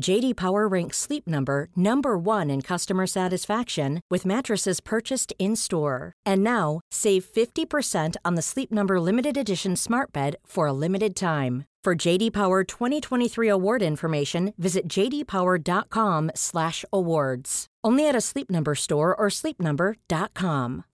JD Power ranks Sleep Number number 1 in customer satisfaction with mattresses purchased in-store. And now, save 50% on the Sleep Number limited edition Smart Bed for a limited time. For JD Power 2023 award information, visit jdpower.com/awards. Only at a Sleep Number store or sleepnumber.com.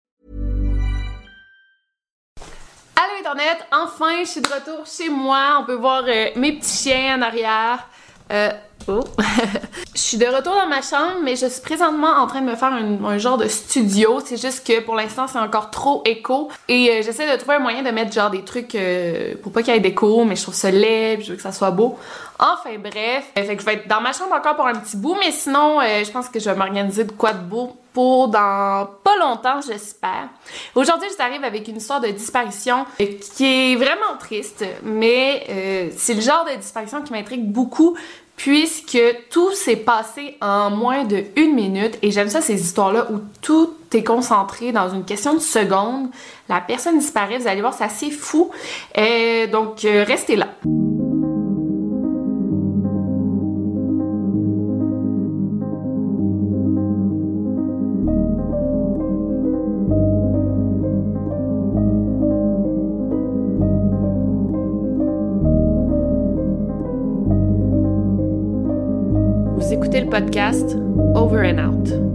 Allô Internet, enfin je suis de retour chez moi. On peut voir euh, mes petits chiens en arrière. Euh, oh. je suis de retour dans ma chambre, mais je suis présentement en train de me faire un, un genre de studio. C'est juste que pour l'instant, c'est encore trop écho. Et euh, j'essaie de trouver un moyen de mettre genre des trucs euh, pour pas qu'il y ait d'écho, mais je trouve ça laid, je veux que ça soit beau. Enfin bref, Euh, fait que je vais être dans ma chambre encore pour un petit bout, mais sinon, je pense que je vais m'organiser de quoi de beau pour dans pas longtemps, j'espère. Aujourd'hui, je t'arrive avec une histoire de disparition qui est vraiment triste, mais c'est le genre de disparition qui m'intrigue beaucoup puisque tout s'est passé en moins de une minute et j'aime ça ces histoires-là où tout est concentré dans une question de seconde. La personne disparaît, vous allez voir, c'est assez fou. Euh, donc, euh, restez là. Podcast Over and Out.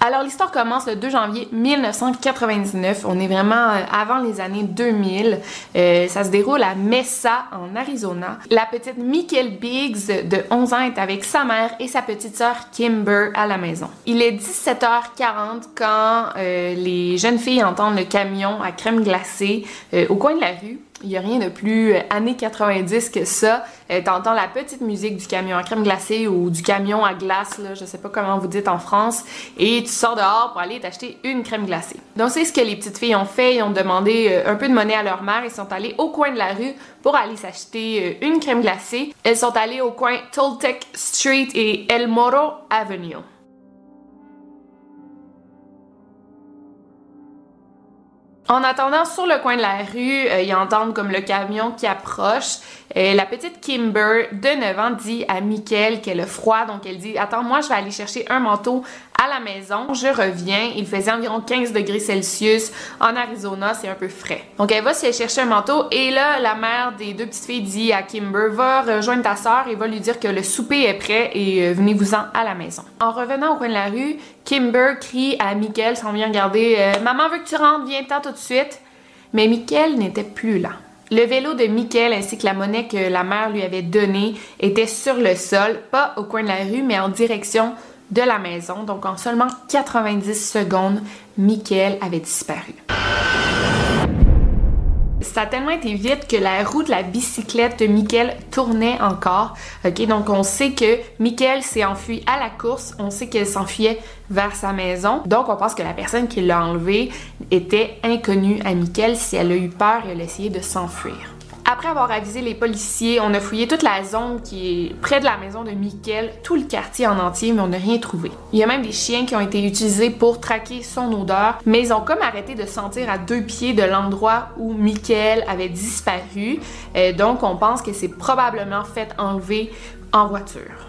Alors l'histoire commence le 2 janvier 1999. On est vraiment euh, avant les années 2000. Euh, ça se déroule à Mesa en Arizona. La petite Michael Biggs de 11 ans est avec sa mère et sa petite sœur Kimber à la maison. Il est 17h40 quand euh, les jeunes filles entendent le camion à crème glacée au coin de la rue. Il n'y a rien de plus euh, années 90 que ça. Euh, T'entends la petite musique du camion à crème glacée ou du camion à glace, là, je sais pas comment vous dites en France, et tu sors dehors pour aller t'acheter une crème glacée. Donc c'est ce que les petites filles ont fait, ils ont demandé euh, un peu de monnaie à leur mère, ils sont allés au coin de la rue pour aller s'acheter euh, une crème glacée. Elles sont allées au coin Toltec Street et El Moro Avenue. En attendant sur le coin de la rue, euh, ils entendent comme le camion qui approche. Euh, la petite Kimber de 9 ans dit à Mickaël qu'elle a froid, donc elle dit Attends, moi je vais aller chercher un manteau à la maison, je reviens. Il faisait environ 15 degrés Celsius en Arizona, c'est un peu frais. Donc elle va se chercher un manteau et là, la mère des deux petites filles dit à Kimber Va rejoindre ta soeur et va lui dire que le souper est prêt et euh, venez-vous-en à la maison. En revenant au coin de la rue, Kimber crie à Mickaël sans bien regarder euh, Maman veut que tu rentres, viens-t'en tout de suite. Mais Mickaël n'était plus là. Le vélo de Mickaël ainsi que la monnaie que la mère lui avait donnée étaient sur le sol, pas au coin de la rue, mais en direction de la maison. Donc en seulement 90 secondes, Mickaël avait disparu. Ça a tellement été vite que la roue de la bicyclette de Mickaël tournait encore. Donc on sait que Mickaël s'est enfui à la course. On sait qu'elle s'enfuyait vers sa maison. Donc on pense que la personne qui l'a enlevé était inconnue à Mickaël. Si elle a eu peur, elle a essayé de s'enfuir. Après avoir avisé les policiers, on a fouillé toute la zone qui est près de la maison de Mickaël, tout le quartier en entier, mais on n'a rien trouvé. Il y a même des chiens qui ont été utilisés pour traquer son odeur, mais ils ont comme arrêté de sentir à deux pieds de l'endroit où Mickaël avait disparu. Euh, donc on pense que c'est probablement fait enlever en voiture.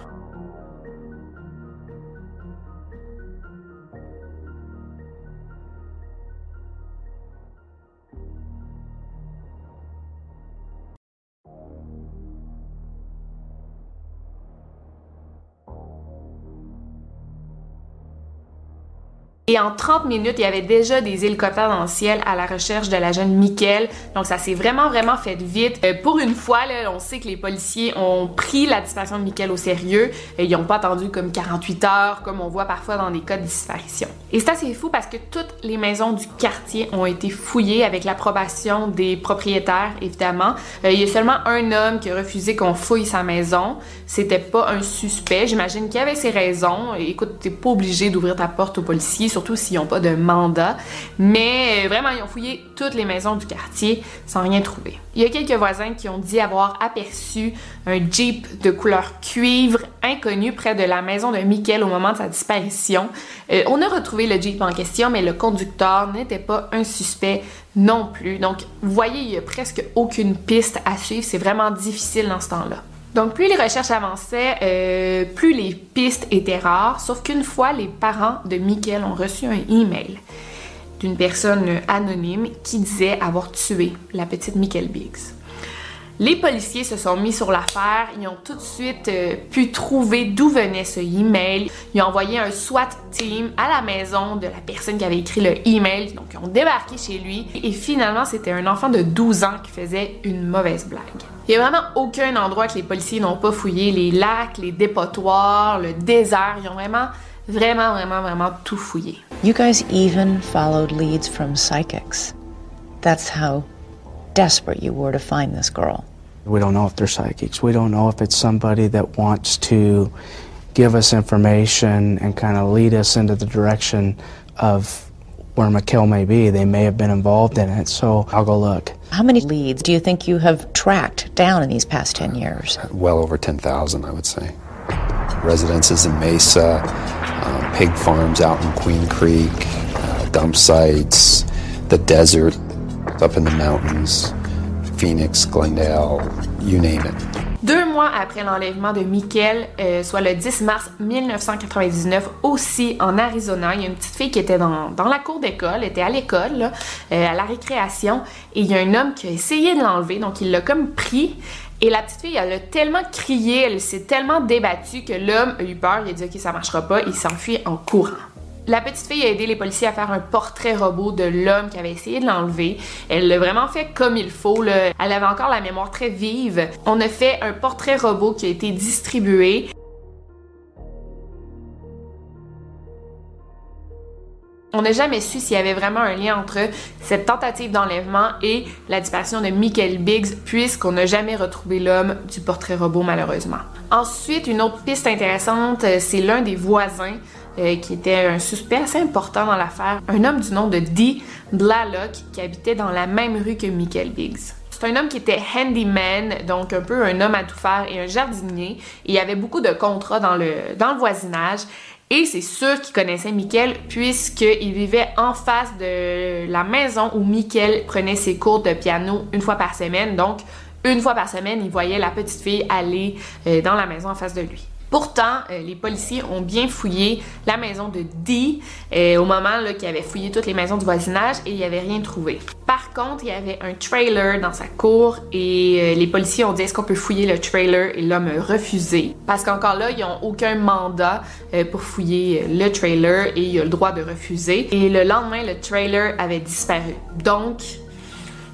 Et en 30 minutes, il y avait déjà des hélicoptères dans le ciel à la recherche de la jeune Michael. Donc ça s'est vraiment, vraiment fait vite. Euh, pour une fois, là, on sait que les policiers ont pris la disparition de Michael au sérieux. Et ils n'ont pas attendu comme 48 heures, comme on voit parfois dans des cas de disparition. Et c'est assez fou parce que toutes les maisons du quartier ont été fouillées avec l'approbation des propriétaires, évidemment. Euh, il y a seulement un homme qui a refusé qu'on fouille sa maison. C'était pas un suspect. J'imagine qu'il avait ses raisons. Écoute, t'es pas obligé d'ouvrir ta porte aux policiers surtout s'ils n'ont pas de mandat. Mais euh, vraiment, ils ont fouillé toutes les maisons du quartier sans rien trouver. Il y a quelques voisins qui ont dit avoir aperçu un Jeep de couleur cuivre inconnu près de la maison de Michael au moment de sa disparition. Euh, on a retrouvé le Jeep en question, mais le conducteur n'était pas un suspect non plus. Donc, vous voyez, il n'y a presque aucune piste à suivre. C'est vraiment difficile dans ce temps-là. Donc, plus les recherches avançaient, euh, plus les pistes étaient rares, sauf qu'une fois, les parents de Michael ont reçu un email d'une personne anonyme qui disait avoir tué la petite Michael Biggs. Les policiers se sont mis sur l'affaire, ils ont tout de suite euh, pu trouver d'où venait ce email. Ils ont envoyé un SWAT team à la maison de la personne qui avait écrit le email, donc ils ont débarqué chez lui et finalement c'était un enfant de 12 ans qui faisait une mauvaise blague. Il n'y a vraiment aucun endroit que les policiers n'ont pas fouillé, les lacs, les dépotoirs, le désert, ils ont vraiment vraiment vraiment vraiment tout fouillé. You guys even followed leads from psychics. That's how desperate you were to find this girl. We don't know if they're psychics. We don't know if it's somebody that wants to give us information and kind of lead us into the direction of where McKill may be. They may have been involved in it, so I'll go look. How many leads do you think you have tracked down in these past 10 years? Well over 10,000, I would say. Residences in Mesa, um, pig farms out in Queen Creek, uh, dump sites, the desert, up in the mountains, Phoenix, Glendale, you name it. Deux mois après l'enlèvement de Michael, euh, soit le 10 mars 1999, aussi en Arizona, il y a une petite fille qui était dans, la cour d'école, était à l'école, euh, à la récréation, et il y a un homme qui a essayé de l'enlever, donc il l'a comme pris. Et la petite fille, elle a tellement crié, elle s'est tellement débattue que l'homme a eu peur, il a dit ok ça marchera pas, il s'enfuit en courant. La petite fille a aidé les policiers à faire un portrait robot de l'homme qui avait essayé de l'enlever. Elle l'a vraiment fait comme il faut. Elle avait encore la mémoire très vive. On a fait un portrait robot qui a été distribué. On n'a jamais su s'il y avait vraiment un lien entre cette tentative d'enlèvement et la disparition de Michael Biggs, puisqu'on n'a jamais retrouvé l'homme du portrait robot, malheureusement. Ensuite, une autre piste intéressante, euh, c'est l'un des voisins euh, qui était un suspect assez important dans l'affaire, un homme du nom de Dee Blalock qui habitait dans la même rue que Michael Biggs. C'est un homme qui était handyman, donc un peu un homme à tout faire et un jardinier. Il y avait beaucoup de contrats dans le, dans le voisinage. Et c'est sûr qu'il connaissait Michael puisqu'il vivait en face de la maison où Michael prenait ses cours de piano une fois par semaine. Donc, une fois par semaine, il voyait la petite fille aller euh, dans la maison en face de lui. Pourtant, euh, les policiers ont bien fouillé la maison de Dee euh, au moment qu'ils avaient fouillé toutes les maisons du voisinage et il n'y avait rien trouvé. Par contre, il y avait un trailer dans sa cour et euh, les policiers ont dit est-ce qu'on peut fouiller le trailer? Et l'homme a refusé. Parce qu'encore là, ils n'ont aucun mandat pour fouiller le trailer et il a le droit de refuser. Et le lendemain, le trailer avait disparu. Donc,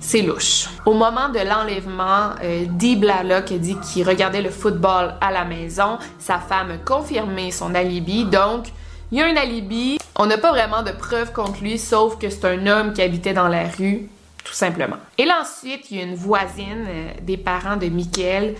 c'est louche. Au moment de l'enlèvement, euh, Dee Blalock a dit qu'il regardait le football à la maison. Sa femme a confirmé son alibi, donc il y a un alibi. On n'a pas vraiment de preuves contre lui, sauf que c'est un homme qui habitait dans la rue, tout simplement. Et là ensuite, il y a une voisine euh, des parents de Michael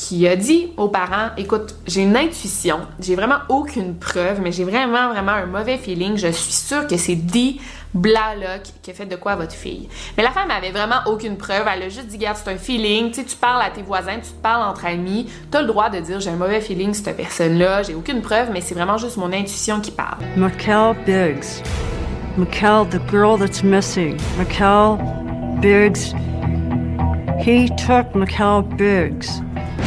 qui a dit aux parents écoute, j'ai une intuition, j'ai vraiment aucune preuve, mais j'ai vraiment vraiment un mauvais feeling. Je suis sûre que c'est Dee Blalock qui a fait de quoi votre fille. Mais la femme avait vraiment aucune preuve. Elle a juste dit, regarde, c'est un feeling. Tu sais, tu parles à tes voisins, tu te parles entre amis. Tu as le droit de dire, j'ai un mauvais feeling cette personne-là. J'ai aucune preuve, mais c'est vraiment juste mon intuition qui parle. Mikkel Biggs. Mikkel, the girl that's missing. Mikkel Biggs. He took Mikkel Biggs.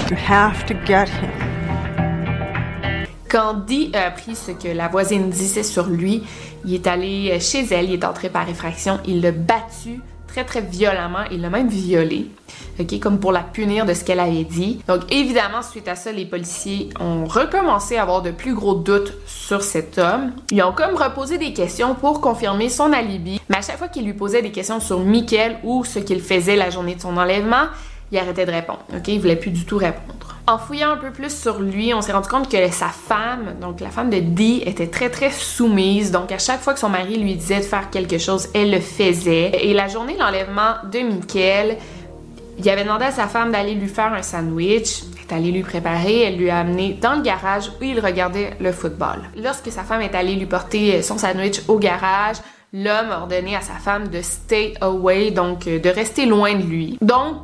You have to get him. Quand Dee a appris ce que la voisine disait sur lui, il est allé chez elle, il est entré par effraction, il l'a battu très très violemment. Il l'a même violée, ok, comme pour la punir de ce qu'elle avait dit. Donc évidemment, suite à ça, les policiers ont recommencé à avoir de plus gros doutes sur cet homme. Ils ont comme reposé des questions pour confirmer son alibi, mais à chaque fois qu'ils lui posaient des questions sur Michael ou ce qu'il faisait la journée de son enlèvement, il arrêtait de répondre, ok, il voulait plus du tout répondre. En fouillant un peu plus sur lui, on s'est rendu compte que sa femme, donc la femme de Dee, était très très soumise. Donc à chaque fois que son mari lui disait de faire quelque chose, elle le faisait. Et la journée de l'enlèvement de Michael, il avait demandé à sa femme d'aller lui faire un sandwich. Elle est allée lui préparer, elle lui a amené dans le garage où il regardait le football. Lorsque sa femme est allée lui porter son sandwich au garage, l'homme a ordonné à sa femme de stay away, donc de rester loin de lui. Donc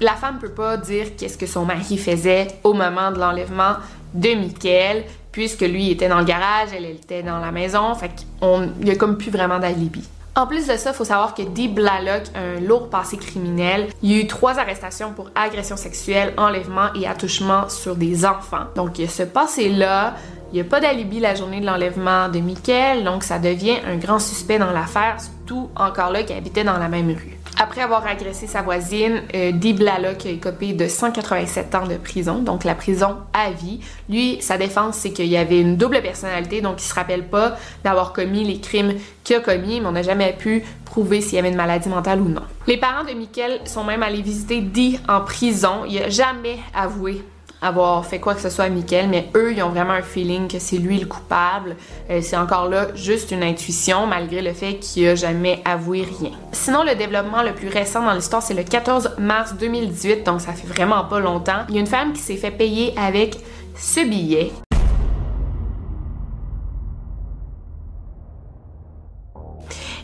la femme peut pas dire qu'est-ce que son mari faisait au moment de l'enlèvement de Michael, puisque lui était dans le garage, elle, était dans la maison, fait qu'il y a comme plus vraiment d'alibi. En plus de ça, faut savoir que Dee Blalock a un lourd passé criminel. Il y a eu trois arrestations pour agression sexuelle, enlèvement et attouchement sur des enfants. Donc, il y a ce passé-là. Il n'y a pas d'alibi la journée de l'enlèvement de Michael, donc ça devient un grand suspect dans l'affaire, surtout encore là qui habitait dans la même rue. Après avoir agressé sa voisine, euh, Dee Blalock a écopé de 187 ans de prison, donc la prison à vie. Lui, sa défense, c'est qu'il y avait une double personnalité, donc il se rappelle pas d'avoir commis les crimes qu'il a commis, mais on n'a jamais pu prouver s'il y avait une maladie mentale ou non. Les parents de Michael sont même allés visiter Dee en prison. Il a jamais avoué avoir fait quoi que ce soit à Mickaël, mais eux, ils ont vraiment un feeling que c'est lui le coupable. Euh, c'est encore là juste une intuition, malgré le fait qu'il a jamais avoué rien. Sinon, le développement le plus récent dans l'histoire, c'est le 14 mars 2018, donc ça fait vraiment pas longtemps. Il y a une femme qui s'est fait payer avec ce billet.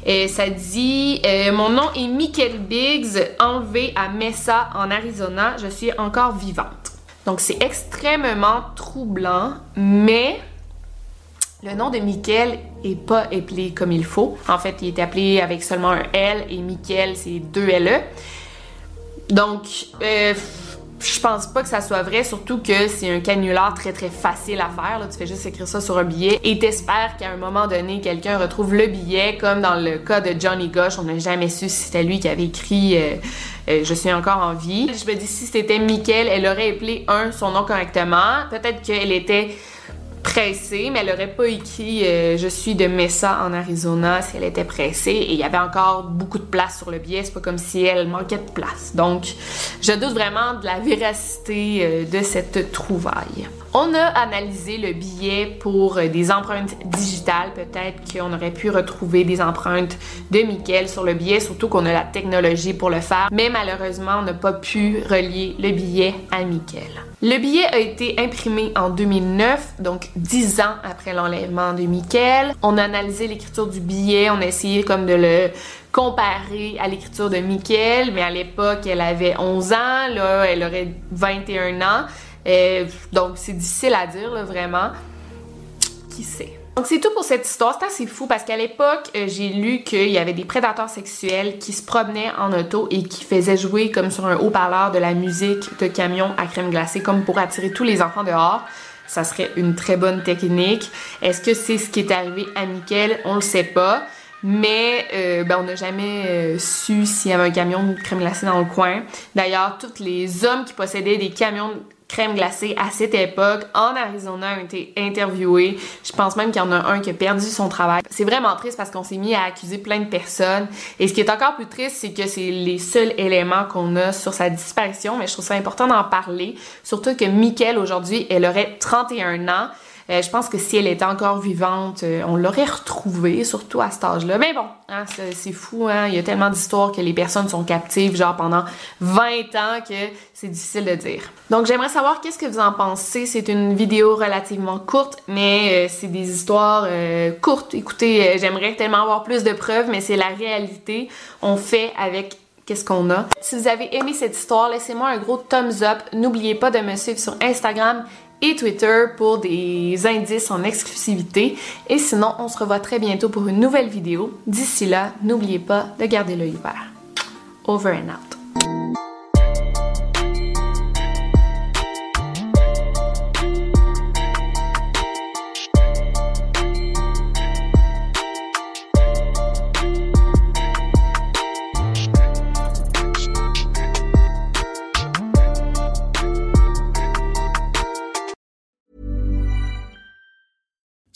Et ça dit euh, Mon nom est Michael Biggs, enlevé à Mesa en Arizona. Je suis encore vivante. Donc c'est extrêmement troublant, mais le nom de Michael est pas appelé comme il faut. En fait, il est appelé avec seulement un L et Michael, c'est deux LE. Donc, euh, je pense pas que ça soit vrai, surtout que c'est un canular très très facile à faire. Là. Tu fais juste écrire ça sur un billet et t'espères qu'à un moment donné, quelqu'un retrouve le billet, comme dans le cas de Johnny Gosh. On n'a jamais su si c'était lui qui avait écrit euh, euh, Je suis encore en vie. Je me dis, si c'était Michael, elle aurait appelé un son nom correctement. Peut-être qu'elle était pressée, mais elle aurait pas écrit euh, Je suis de Mesa en Arizona si elle était pressée. Et il y avait encore beaucoup de place sur le billet. C'est pas comme si elle manquait de place. Donc, je doute vraiment de la véracité euh, de cette trouvaille. On a analysé le billet pour euh, des empreintes digitales. Peut-être qu'on aurait pu retrouver des empreintes de Michael sur le billet, surtout qu'on a la technologie pour le faire. Mais malheureusement, on n'a pas pu relier le billet à Michael. Le billet a été imprimé en 2009, donc 10 ans après l'enlèvement de Michael. On a analysé l'écriture du billet, on a essayé comme de le comparer à l'écriture de Michael, mais à l'époque, elle avait 11 ans, là, elle aurait 21 ans. Euh, donc, c'est difficile à dire, vraiment. Qui sait? Donc, c'est tout pour cette histoire. C'est assez fou parce qu'à l'époque, euh, j'ai lu qu'il y avait des prédateurs sexuels qui se promenaient en auto et qui faisaient jouer comme sur un haut-parleur de la musique de camion à crème glacée, comme pour attirer tous les enfants dehors. Ça serait une très bonne technique. Est-ce que c'est ce qui est arrivé à Mickel? On le sait pas. Mais euh, ben, on n'a jamais su s'il y avait un camion de crème glacée dans le coin. D'ailleurs, tous les hommes qui possédaient des camions crème glacée à cette époque en Arizona ont été interviewés. Je pense même qu'il y en a un qui a perdu son travail. C'est vraiment triste parce qu'on s'est mis à accuser plein de personnes. Et ce qui est encore plus triste, c'est que c'est les seuls éléments qu'on a sur sa disparition. Mais je trouve ça important d'en parler. Surtout que Michael, aujourd'hui, elle aurait 31 ans. Euh, je pense que si elle était encore vivante, euh, on l'aurait retrouvée, surtout à cet âge-là. Mais bon, hein, c'est fou, hein? Il y a tellement d'histoires que les personnes sont captives, genre pendant 20 ans, que c'est difficile de dire. Donc j'aimerais savoir qu'est-ce que vous en pensez. C'est une vidéo relativement courte, mais euh, c'est des histoires courtes. Écoutez, j'aimerais tellement avoir plus de preuves, mais c'est la réalité. On fait avec qu'est-ce qu'on a. Si vous avez aimé cette histoire, laissez-moi un gros thumbs up. N'oubliez pas de me suivre sur Instagram et Twitter pour des indices en exclusivité. Et sinon, on se revoit très bientôt pour une nouvelle vidéo. D'ici là, n'oubliez pas de garder l'œil ouvert. Over and out.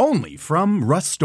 Only from Rust